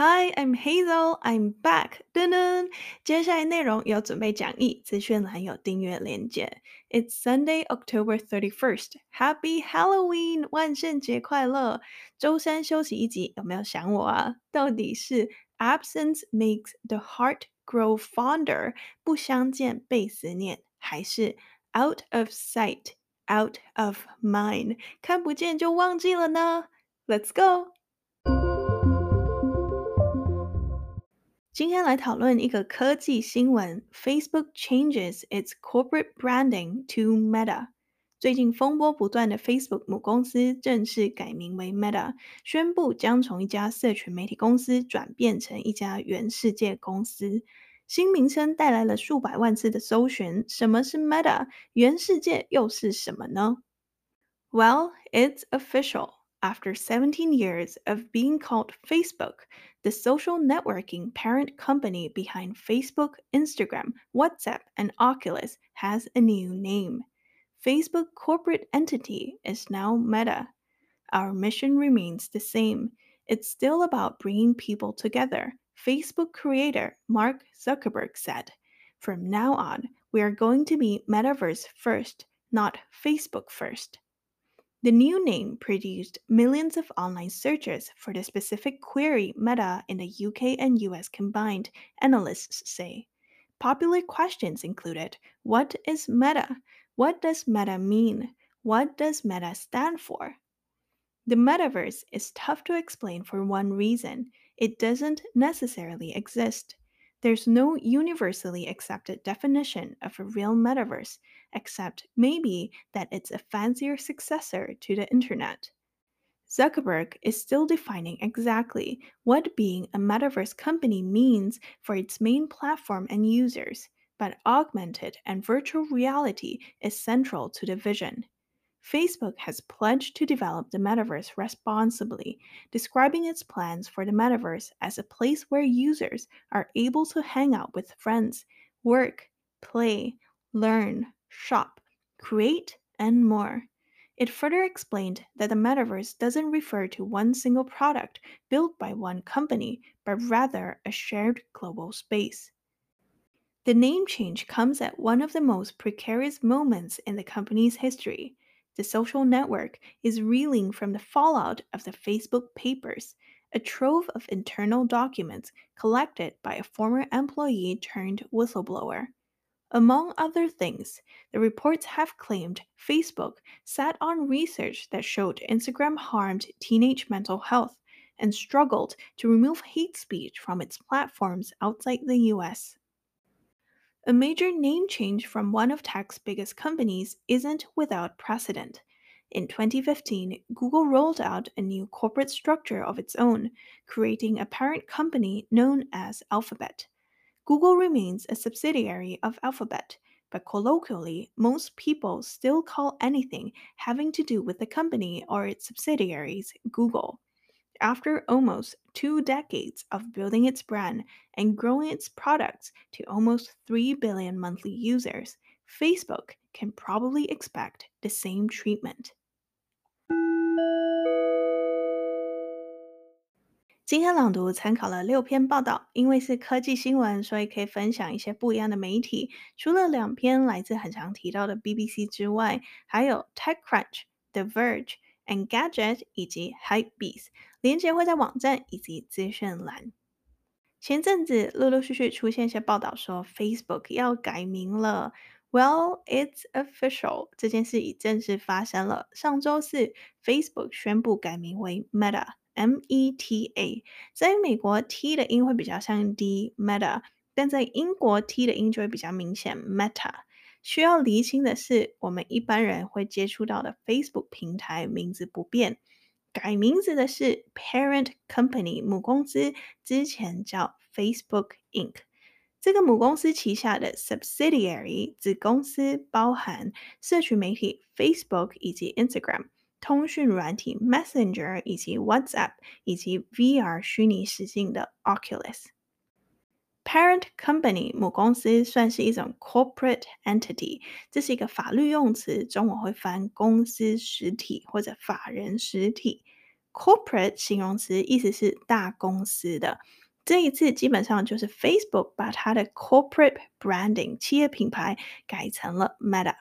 Hi, I'm Hazel. I'm back. 噔噔，接下来内容有准备讲义，资讯栏有订阅连结。It's Sunday, October 31st. Happy Halloween! 万圣节快乐！周三休息一集，有没有想我啊？到底是 Absence makes the heart grow fonder，不相见被思念，还是 Out of sight, out of mind，看不见就忘记了呢？Let's go. 今天来讨论一个科技新闻：Facebook changes its corporate branding to Meta。最近风波不断的 Facebook 母公司正式改名为 Meta，宣布将从一家社群媒体公司转变成一家元世界公司。新名称带来了数百万次的搜寻。什么是 Meta？元世界又是什么呢？Well, it's official. After 17 years of being called Facebook, the social networking parent company behind Facebook, Instagram, WhatsApp, and Oculus has a new name. Facebook corporate entity is now Meta. Our mission remains the same. It's still about bringing people together, Facebook creator Mark Zuckerberg said. From now on, we are going to be Metaverse first, not Facebook first. The new name produced millions of online searches for the specific query meta in the UK and US combined, analysts say. Popular questions included What is meta? What does meta mean? What does meta stand for? The metaverse is tough to explain for one reason it doesn't necessarily exist. There's no universally accepted definition of a real metaverse, except maybe that it's a fancier successor to the internet. Zuckerberg is still defining exactly what being a metaverse company means for its main platform and users, but augmented and virtual reality is central to the vision. Facebook has pledged to develop the metaverse responsibly, describing its plans for the metaverse as a place where users are able to hang out with friends, work, play, learn, shop, create, and more. It further explained that the metaverse doesn't refer to one single product built by one company, but rather a shared global space. The name change comes at one of the most precarious moments in the company's history the social network is reeling from the fallout of the Facebook papers, a trove of internal documents collected by a former employee turned whistleblower. Among other things, the reports have claimed Facebook sat on research that showed Instagram harmed teenage mental health and struggled to remove hate speech from its platforms outside the US. A major name change from one of tech's biggest companies isn't without precedent. In 2015, Google rolled out a new corporate structure of its own, creating a parent company known as Alphabet. Google remains a subsidiary of Alphabet, but colloquially, most people still call anything having to do with the company or its subsidiaries Google. After almost two decades of building its brand and growing its products to almost 3 billion monthly users, Facebook can probably expect the same treatment. 今天朗读参考了六篇报道，因为是科技新闻，所以可以分享一些不一样的媒体。除了两篇来自很常提到的 BBC 之外，还有 TechCrunch、The Verge。Engadget 以及 Hypebeast，连结会在网站以及资讯栏。前阵子陆陆续续出现一些报道说 Facebook 要改名了。Well, it's official，这件事已正式发生了。上周四，Facebook 宣布改名为 Meta Meta。在美国，T 的音会比较像 D，Meta，但在英国，T 的音就会比较明显，Meta。需要厘清的是，我们一般人会接触到的 Facebook 平台名字不变，改名字的是 Parent Company 母公司，之前叫 Facebook Inc。这个母公司旗下的 Subsidiary 子公司包含社群媒体 Facebook 以及 Instagram、通讯软体 Messenger 以及 WhatsApp 以及 VR 虚拟实境的 Oculus。Parent company 母公司算是一种 corporate entity，这是一个法律用词，中文会翻公司实体或者法人实体。corporate 形容词意思是大公司的。这一次基本上就是 Facebook 把它的 corporate branding 企业品牌改成了 Meta。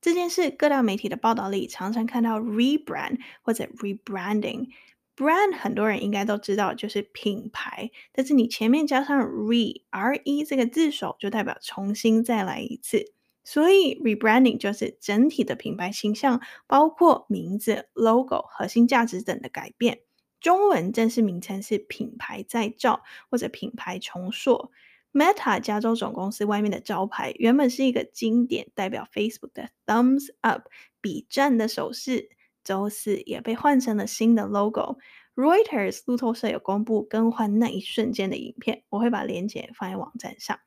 这件事各大媒体的报道里常常看到 rebrand 或者 rebranding。brand 很多人应该都知道就是品牌，但是你前面加上 re r e 这个字首就代表重新再来一次。所以 rebranding 就是整体的品牌形象，包括名字、logo、核心价值等的改变。中文正式名称是品牌再造或者品牌重塑。Meta 加州总公司外面的招牌原本是一个经典代表 Facebook 的 Thumbs Up 比赞的手势，周四也被换成了新的 logo。Reuters 路透社有公布更换那一瞬间的影片，我会把链接放在网站上。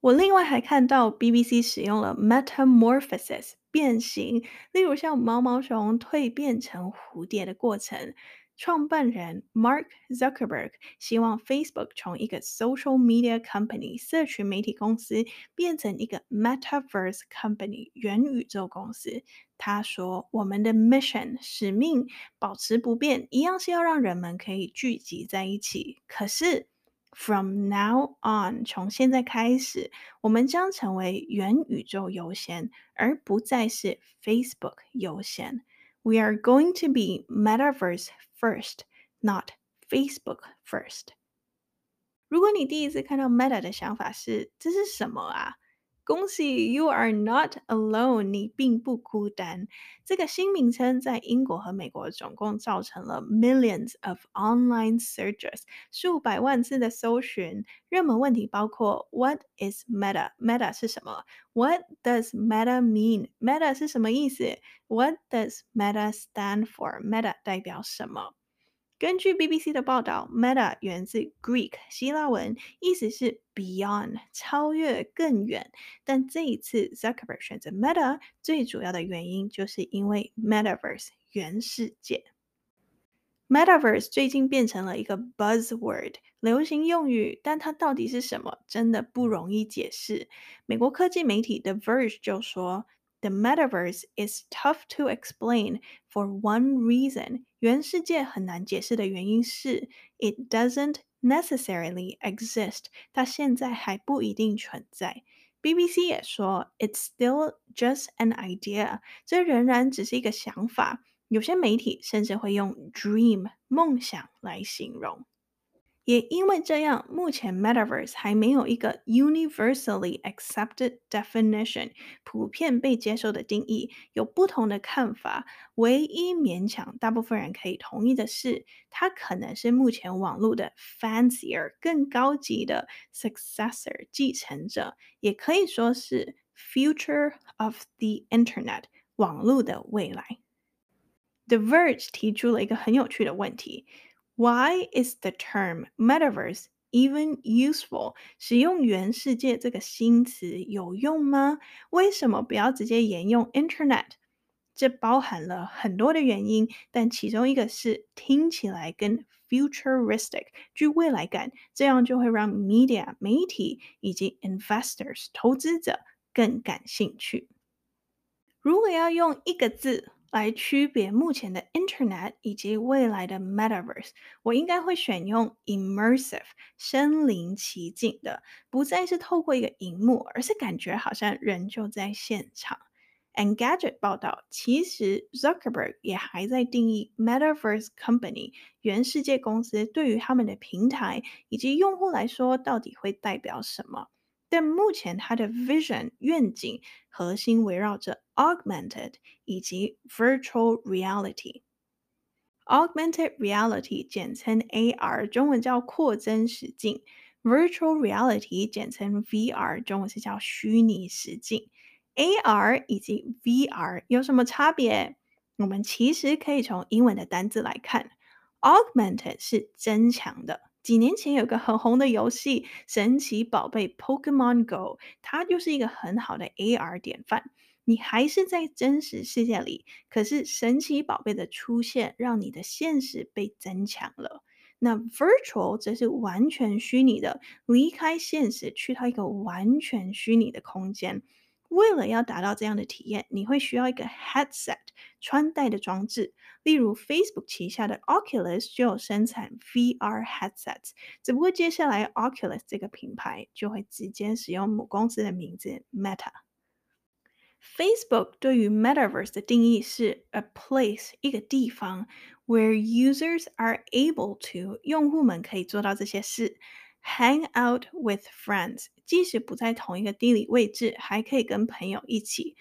我另外还看到 BBC 使用了 Metamorphosis 变形，例如像毛毛虫蜕变成蝴蝶的过程。创办人 Mark Zuckerberg 希望 Facebook 从一个 social media company 社群媒体公司变成一个 metaverse company 元宇宙公司。他说：“我们的 mission 使命保持不变，一样是要让人们可以聚集在一起。可是 from now on，从现在开始，我们将成为元宇宙优先，而不再是 Facebook 优先。We are going to be metaverse。” First, not Facebook first. 如果你第一次看到 Meta 的想法是这是什么啊？ 恭喜，You are not alone，你并不孤单。这个新名称在英国和美国总共造成了 millions of online searches，数百万次的搜寻。热门问题包括 What is Meta？Meta 是什么？What does Meta mean？Meta 是什么意思？What does Meta stand for？Meta 代表什么？ 根据 BBC 的报道，Meta 源自 Greek 希腊文，意思是 beyond 超越、更远。但这一次 Zuckerberg 选择 Meta，最主要的原因就是因为 Metaverse 元世界。Metaverse 最近变成了一个 buzzword 流行用语，但它到底是什么，真的不容易解释。美国科技媒体 The Verge 就说。The metaverse is tough to explain for one reason. 元世界很难解释的原因是，it doesn't necessarily exist. 它现在还不一定存在。BBC 也说，it's still just an idea. 这仍然只是一个想法。有些媒体甚至会用 dream 梦想来形容。 也因为这样，目前 Metaverse 还没有一个 universally accepted definition，普遍被接受的定义，有不同的看法。唯一勉强大部分人可以同意的是，它可能是目前网络的 fancier 更高级的 successor 继承者，也可以说是 future of the internet 网络的未来。The Verge 提出了一个很有趣的问题。Why is the term metaverse even useful？使用元世界这个新词有用吗？为什么不要直接沿用 internet？这包含了很多的原因，但其中一个是听起来跟 futuristic 具未来感，这样就会让 media 媒体以及 investors 投资者更感兴趣。如果要用一个字，来区别目前的 Internet 以及未来的 Metaverse，我应该会选用 immersive 身临其境的，不再是透过一个荧幕，而是感觉好像人就在现场。Engadget 报道，其实 Zuckerberg 也还在定义 Metaverse Company 元世界公司对于他们的平台以及用户来说，到底会代表什么。但目前它的 vision 愿景核心围绕着 augmented 以及 virtual reality。augmented reality 简称 AR，中文叫扩增实境；virtual reality 简称 VR，中文是叫虚拟实境。AR 以及 VR 有什么差别？我们其实可以从英文的单字来看，augmented 是增强的。几年前有个很红的游戏《神奇宝贝 Pokemon Go》，它就是一个很好的 AR 典范。你还是在真实世界里，可是神奇宝贝的出现让你的现实被增强了。那 Virtual 则是完全虚拟的，离开现实去到一个完全虚拟的空间。为了要达到这样的体验，你会需要一个 headset，穿戴的装置。例如，Facebook 旗下的 Oculus 就有生产 VR headsets，只不过接下来 Oculus 这个品牌就会直接使用母公司的名字 Meta。Facebook 对于 Metaverse 的定义是 a place 一个地方 where users are able to 用户们可以做到这些事，hang out with friends，即使不在同一个地理位置，还可以跟朋友一起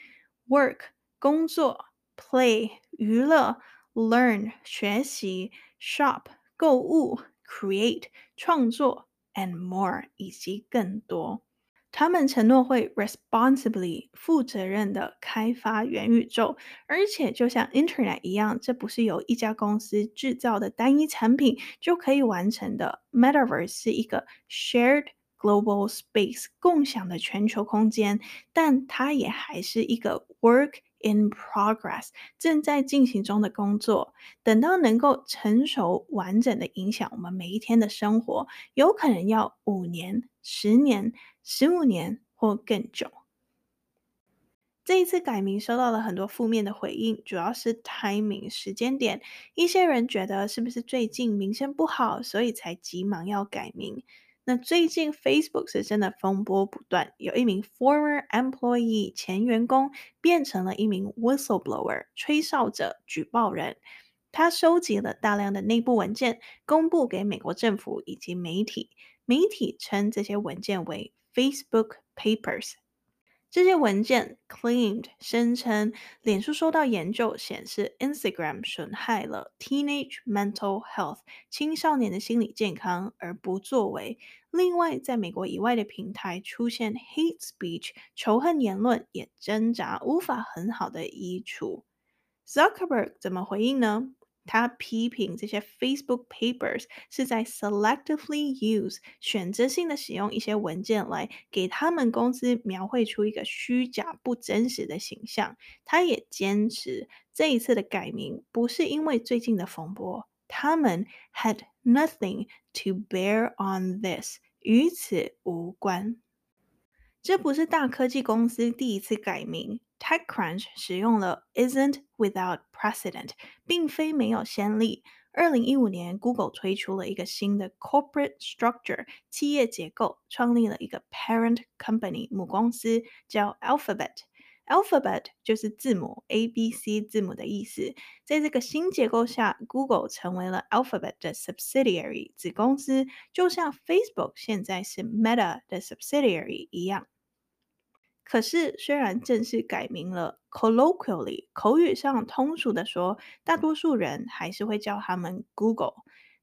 work 工作，play 娱乐，learn 学习，shop 购物，create 创作，and more 以及更多。他们承诺会 responsibly 负责任的开发元宇宙，而且就像 Internet 一样，这不是由一家公司制造的单一产品就可以完成的。Metaverse 是一个 shared global space 共享的全球空间，但它也还是一个 work in progress 正在进行中的工作。等到能够成熟完整的影响我们每一天的生活，有可能要五年、十年。十五年或更久。这一次改名收到了很多负面的回应，主要是 timing 时间点。一些人觉得是不是最近名声不好，所以才急忙要改名。那最近 Facebook 是真的风波不断，有一名 former employee 前员工变成了一名 whistleblower 吹哨者、举报人。他收集了大量的内部文件，公布给美国政府以及媒体。媒体称这些文件为 Facebook Papers，这些文件 claimed 声称，脸书收到研究显示，Instagram 损害了 teenage mental health 青少年的心理健康而不作为。另外，在美国以外的平台出现 hate speech 仇恨言论，也挣扎无法很好的移除。Zuckerberg 怎么回应呢？他批评这些 Facebook Papers 是在 selectively use 选择性的使用一些文件来给他们公司描绘出一个虚假不真实的形象。他也坚持这一次的改名不是因为最近的风波，他们 had nothing to bear on this，与此无关。这不是大科技公司第一次改名。TechCrunch 使用了 "isn't without precedent"，并非没有先例。二零一五年，Google 推出了一个新的 corporate structure 企业结构，创立了一个 parent company 母公司，叫 Alphabet。Alphabet 就是字母 A B C 字母的意思。在这个新结构下，Google 成为了 Alphabet 的 subsidiary 子公司，就像 Facebook 现在是 Meta 的 subsidiary 一样。 可是，虽然正式改名了，colloquially 口语上通俗的说，大多数人还是会叫他们 Google。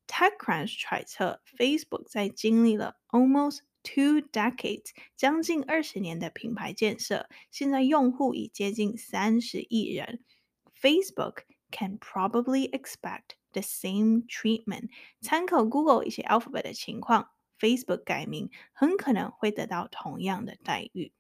TechCrunch 揣测，Facebook 在经历了 almost two decades 将近二十年的品牌建设，现在用户已接近三十亿人。Facebook can probably expect the same treatment。参考 Google 一些 Alphabet 的情况，Facebook 改名很可能会得到同样的待遇。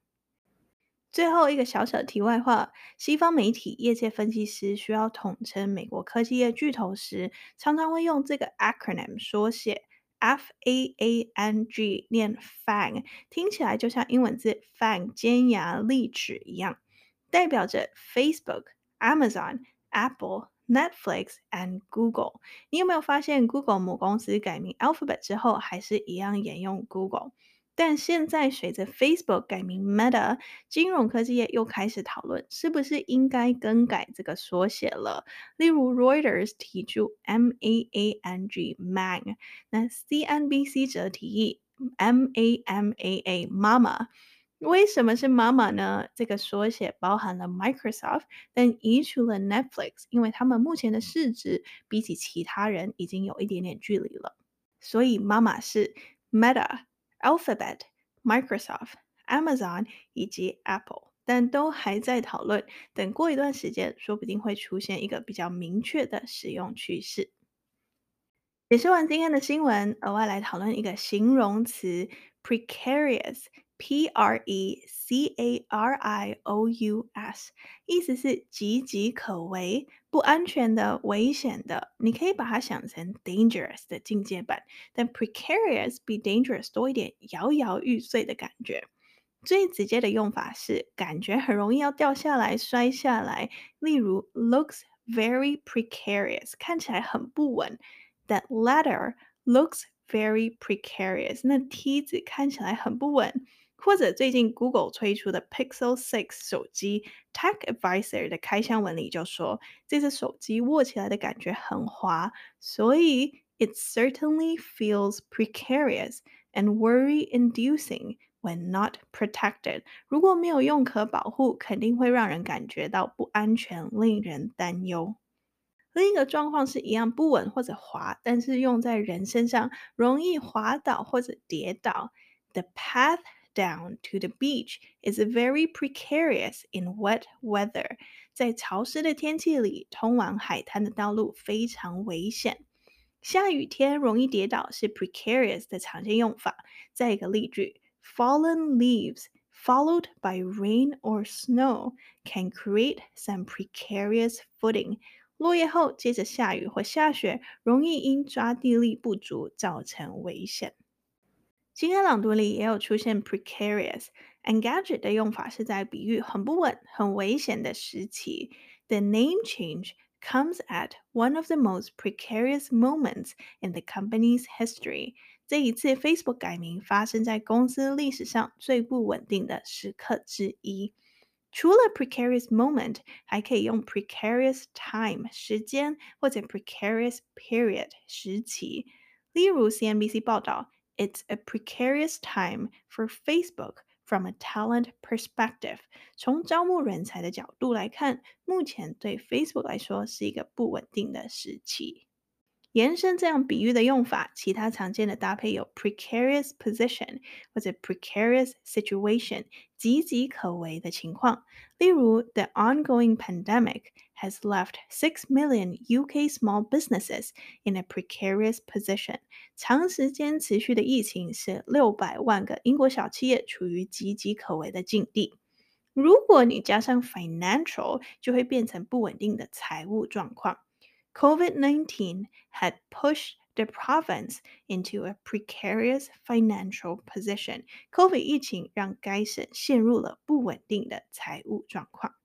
最后一个小小的题外话，西方媒体、业界分析师需要统称美国科技业巨头时，常常会用这个 acronym 缩写 F A A N G，念 FANG，听起来就像英文字 fang 尖牙利齿一样，代表着 Facebook、Amazon、Apple、Netflix and Google。你有没有发现，Google 母公司改名 Alphabet 之后，还是一样沿用 Google？但现在随着 Facebook 改名 Meta，金融科技业又开始讨论是不是应该更改这个缩写了。例如 Reuters 提出 M A A N G Mang，那 CNBC 则提议 M A M A A Mama。为什么是 Mama 呢？这个缩写包含了 Microsoft，但移除了 Netflix，因为他们目前的市值比起其他人已经有一点点距离了。所以 Mama 是 Meta。Alphabet、Microsoft、Amazon 以及 Apple，但都还在讨论。等过一段时间，说不定会出现一个比较明确的使用趋势。解释完今天的新闻，额外来讨论一个形容词：precarious。P-R-E-C-A-R-I-O-U-S，意思是岌岌可危、不安全的、危险的。你可以把它想成 dangerous 的进阶版，但 precarious 比 dangerous 多一点摇摇欲坠的感觉。 最直接的用法是感觉很容易要掉下来、摔下来，例如 looks very precarious，看起来很不稳。That ladder looks very precarious，那梯子看起来很不稳。 或者最近 Google 推出的 Pixel 6手机，Tech Advisor 的开箱文里就说，这只手机握起来的感觉很滑，所以 it certainly feels precarious and worry-inducing when not protected。如果没有用壳保护，肯定会让人感觉到不安全，令人担忧。另一个状况是一样不稳或者滑，但是用在人身上容易滑倒或者跌倒。The path Down to the beach is very precarious in wet weather。在潮湿的天气里，通往海滩的道路非常危险。下雨天容易跌倒是 precarious 的常见用法。再一个例句：Fallen leaves followed by rain or snow can create some precarious footing。落叶后接着下雨或下雪，容易因抓地力不足造成危险。 今天朗读里也有出现 precarious。Engadget 的用法是在比喻很不稳、很危险的时期。The name change comes at one of the most precarious moments in the company's history。这一次 Facebook 改名发生在公司历史上最不稳定的时刻之一。除了 precarious moment，还可以用 precarious time 时间或者 precarious period 时期。例如 CNBC 报道。 It's a precarious time for Facebook from a talent perspective。从招募人才的角度来看，目前对 Facebook 来说是一个不稳定的时期。 延伸这样比喻的用法，其他常见的搭配有 precarious position 或者 precarious situation，岌岌可危的情况。例如，the ongoing pandemic has left six million UK small businesses in a precarious position。长时间持续的疫情使六百万个英国小企业处于岌岌可危的境地。如果你加上 financial，就会变成不稳定的财务状况。COVID-19 had pushed the province into a precarious financial position. COVID 疫情让该省陷入了不稳定的财务状况。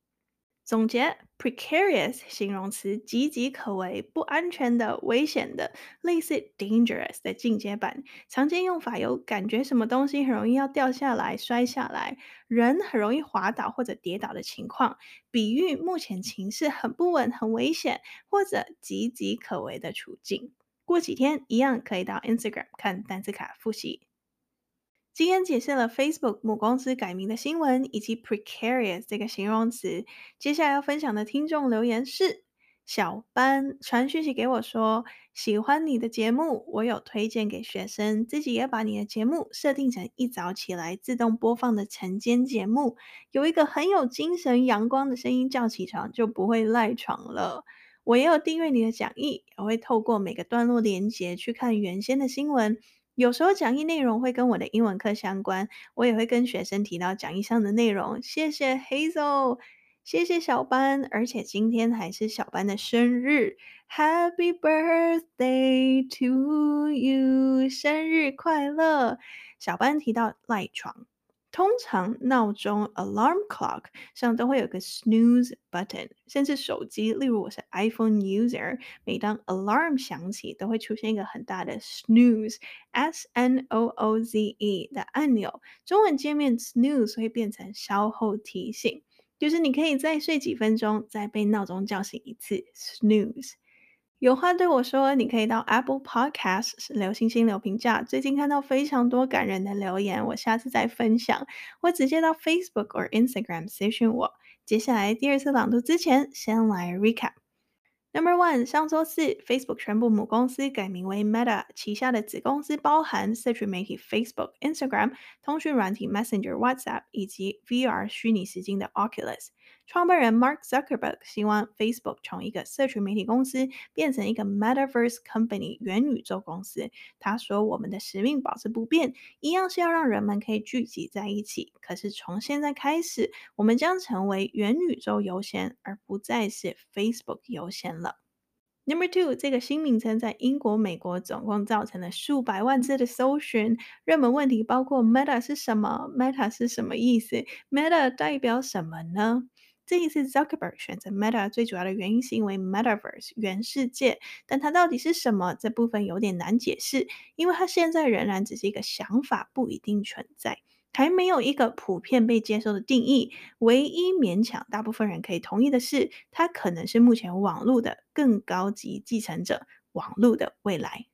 总结：precarious 形容词，岌岌可危、不安全的、危险的，类似 dangerous 的进阶版。常见用法有感觉什么东西很容易要掉下来、摔下来，人很容易滑倒或者跌倒的情况，比喻目前情势很不稳、很危险或者岌岌可危的处境。过几天一样可以到 Instagram 看单词卡复习。今天解释了 Facebook 母公司改名的新闻，以及 precarious 这个形容词。接下来要分享的听众留言是小班传讯息给我说，喜欢你的节目，我有推荐给学生，自己也把你的节目设定成一早起来自动播放的晨间节目，有一个很有精神、阳光的声音叫起床，就不会赖床了。我也有订阅你的讲义，也会透过每个段落连接去看原先的新闻。有时候讲义内容会跟我的英文课相关，我也会跟学生提到讲义上的内容。谢谢 Hazel，谢谢小班，而且今天还是小班的生日，Happy birthday to you，生日快乐！小班提到赖床。通常闹钟 alarm clock 上都会有个 snooze button，甚至手机，例如我是 iPhone user，每当 alarm 响起，都会出现一个很大的 snooze，s n o o z e 的按钮。中文界面 snooze 会变成稍后提醒，就是你可以再睡几分钟，再被闹钟叫醒一次 snooze。有话对我说，你可以到 Apple Podcasts 留星星留评价。最近看到非常多感人的留言，我下次再分享。或直接到 Facebook 或 Instagram 私讯我。接下来第二次朗读之前，先来 recap。Number one，上周四，Facebook 宣布母公司改名为 Meta，旗下的子公司包含社群媒体 Facebook、Instagram、通讯软体 Messenger、WhatsApp 以及 VR 虚拟实境的 Oculus。创办人 Mark Zuckerberg 希望 Facebook 从一个社群媒体公司变成一个 Metaverse Company 元宇宙公司。他说：“我们的使命保持不变，一样是要让人们可以聚集在一起。可是从现在开始，我们将成为元宇宙优先，而不再是 Facebook 优先了。” Number two，这个新名称在英国、美国总共造成了数百万次的搜寻。热门问题包括 Meta 是什么？Meta 是什么意思？Meta 代表什么呢？这一次 Zuckerberg 选择 Meta 最主要的原因是因为 Metaverse 元世界，但它到底是什么？这部分有点难解释，因为它现在仍然只是一个想法，不一定存在。还没有一个普遍被接受的定义。唯一勉强大部分人可以同意的是，它可能是目前网络的更高级继承者，网络的未来。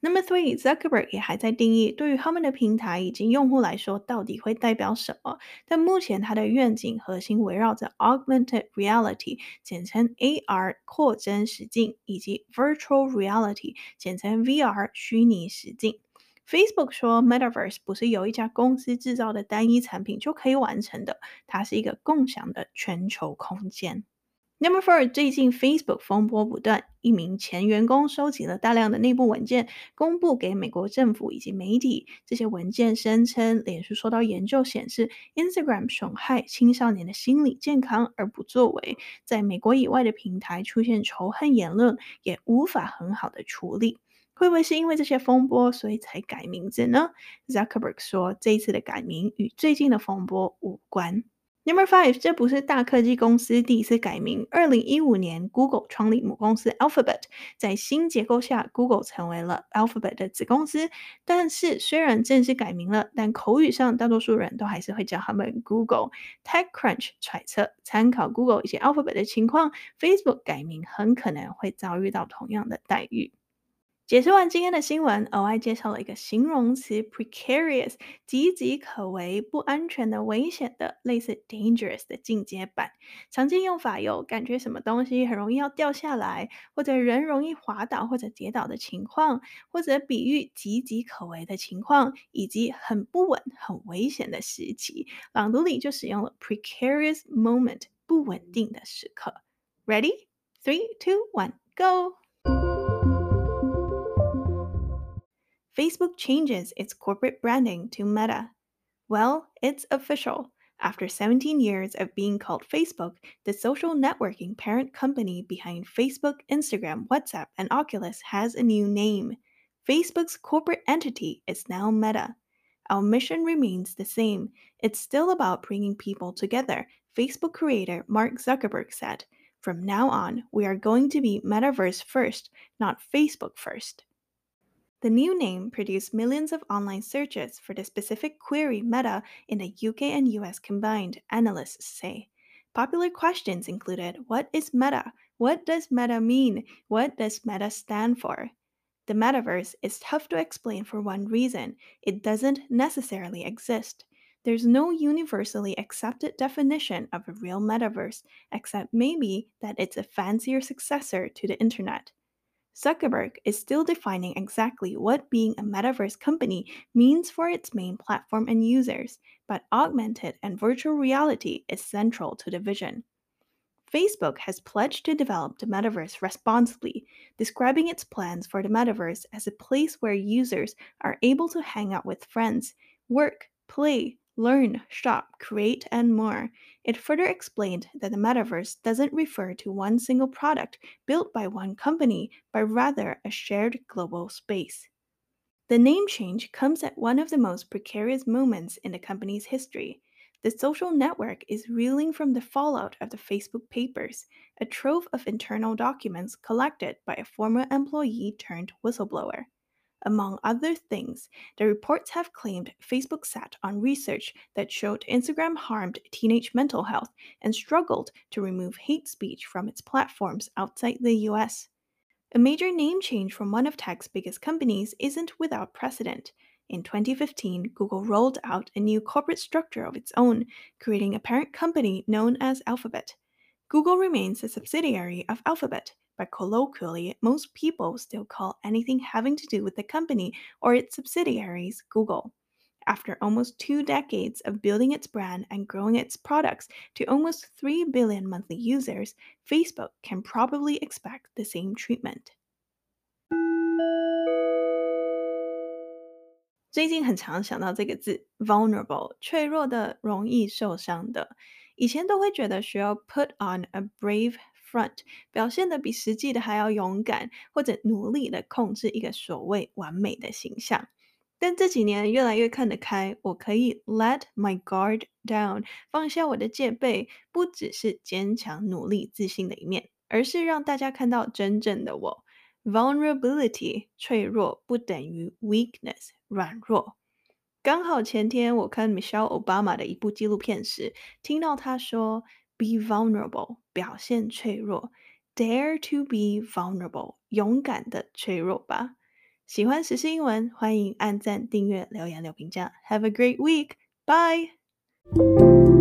Number three, Zuckerberg 也还在定义，对于他们的平台以及用户来说，到底会代表什么？但目前他的愿景核心围绕着 Augmented Reality，简称 AR 扩增实境，以及 Virtual Reality，简称 VR 虚拟实境。Facebook 说，Metaverse 不是由一家公司制造的单一产品就可以完成的，它是一个共享的全球空间。Number four，最近 Facebook 风波不断，一名前员工收集了大量的内部文件，公布给美国政府以及媒体。这些文件声称，脸书受到研究显示，Instagram 损害青少年的心理健康而不作为，在美国以外的平台出现仇恨言论，也无法很好的处理。会不会是因为这些风波，所以才改名字呢？Zuckerberg 说，这次的改名与最近的风波无关。Number five，这不是大科技公司第一次改名。二零一五年，Google 创立母公司 Alphabet，在新结构下，Google 成为了 Alphabet 的子公司。但是，虽然正式改名了，但口语上大多数人都还是会叫他们 Google。TechCrunch 揣测，参考 Google 以及 Alphabet 的情况，Facebook 改名很可能会遭遇到同样的待遇。解释完今天的新闻，额外介绍了一个形容词 precarious，岌岌可危、不安全的、危险的，类似 dangerous 的进阶版。常见用法有感觉什么东西很容易要掉下来，或者人容易滑倒或者跌倒的情况，或者比喻岌岌可危的情况，以及很不稳、很危险的时期。朗读里就使用了 precarious moment，不稳定的时刻。Ready? Three, two, one, go! Facebook changes its corporate branding to Meta. Well, it's official. After 17 years of being called Facebook, the social networking parent company behind Facebook, Instagram, WhatsApp, and Oculus has a new name. Facebook's corporate entity is now Meta. Our mission remains the same. It's still about bringing people together, Facebook creator Mark Zuckerberg said. From now on, we are going to be Metaverse first, not Facebook first. The new name produced millions of online searches for the specific query meta in the UK and US combined, analysts say. Popular questions included What is meta? What does meta mean? What does meta stand for? The metaverse is tough to explain for one reason it doesn't necessarily exist. There's no universally accepted definition of a real metaverse, except maybe that it's a fancier successor to the internet. Zuckerberg is still defining exactly what being a metaverse company means for its main platform and users, but augmented and virtual reality is central to the vision. Facebook has pledged to develop the metaverse responsibly, describing its plans for the metaverse as a place where users are able to hang out with friends, work, play, learn, shop, create, and more. It further explained that the metaverse doesn't refer to one single product built by one company, but rather a shared global space. The name change comes at one of the most precarious moments in the company's history. The social network is reeling from the fallout of the Facebook papers, a trove of internal documents collected by a former employee turned whistleblower. Among other things, the reports have claimed Facebook sat on research that showed Instagram harmed teenage mental health and struggled to remove hate speech from its platforms outside the US. A major name change from one of tech's biggest companies isn't without precedent. In 2015, Google rolled out a new corporate structure of its own, creating a parent company known as Alphabet. Google remains a subsidiary of Alphabet, but colloquially, most people still call anything having to do with the company or its subsidiaries Google. After almost two decades of building its brand and growing its products to almost 3 billion monthly users, Facebook can probably expect the same treatment. 最近很常想到这个字 vulnerable，脆弱的、容易受伤的。以前都会觉得需要 put on a brave front，表现的比实际的还要勇敢，或者努力的控制一个所谓完美的形象。但这几年越来越看得开，我可以 let my guard down，放下我的戒备，不只是坚强、努力、自信的一面，而是让大家看到真正的我。Vulnerability 脆弱不等于 weakness 软弱。刚好前天我看 Michelle Obama 的一部纪录片时，听到她说 “Be vulnerable”，表现脆弱；“Dare to be vulnerable”，勇敢的脆弱吧。喜欢时事英文，欢迎按赞、订阅、留言、留评价。Have a great week. Bye.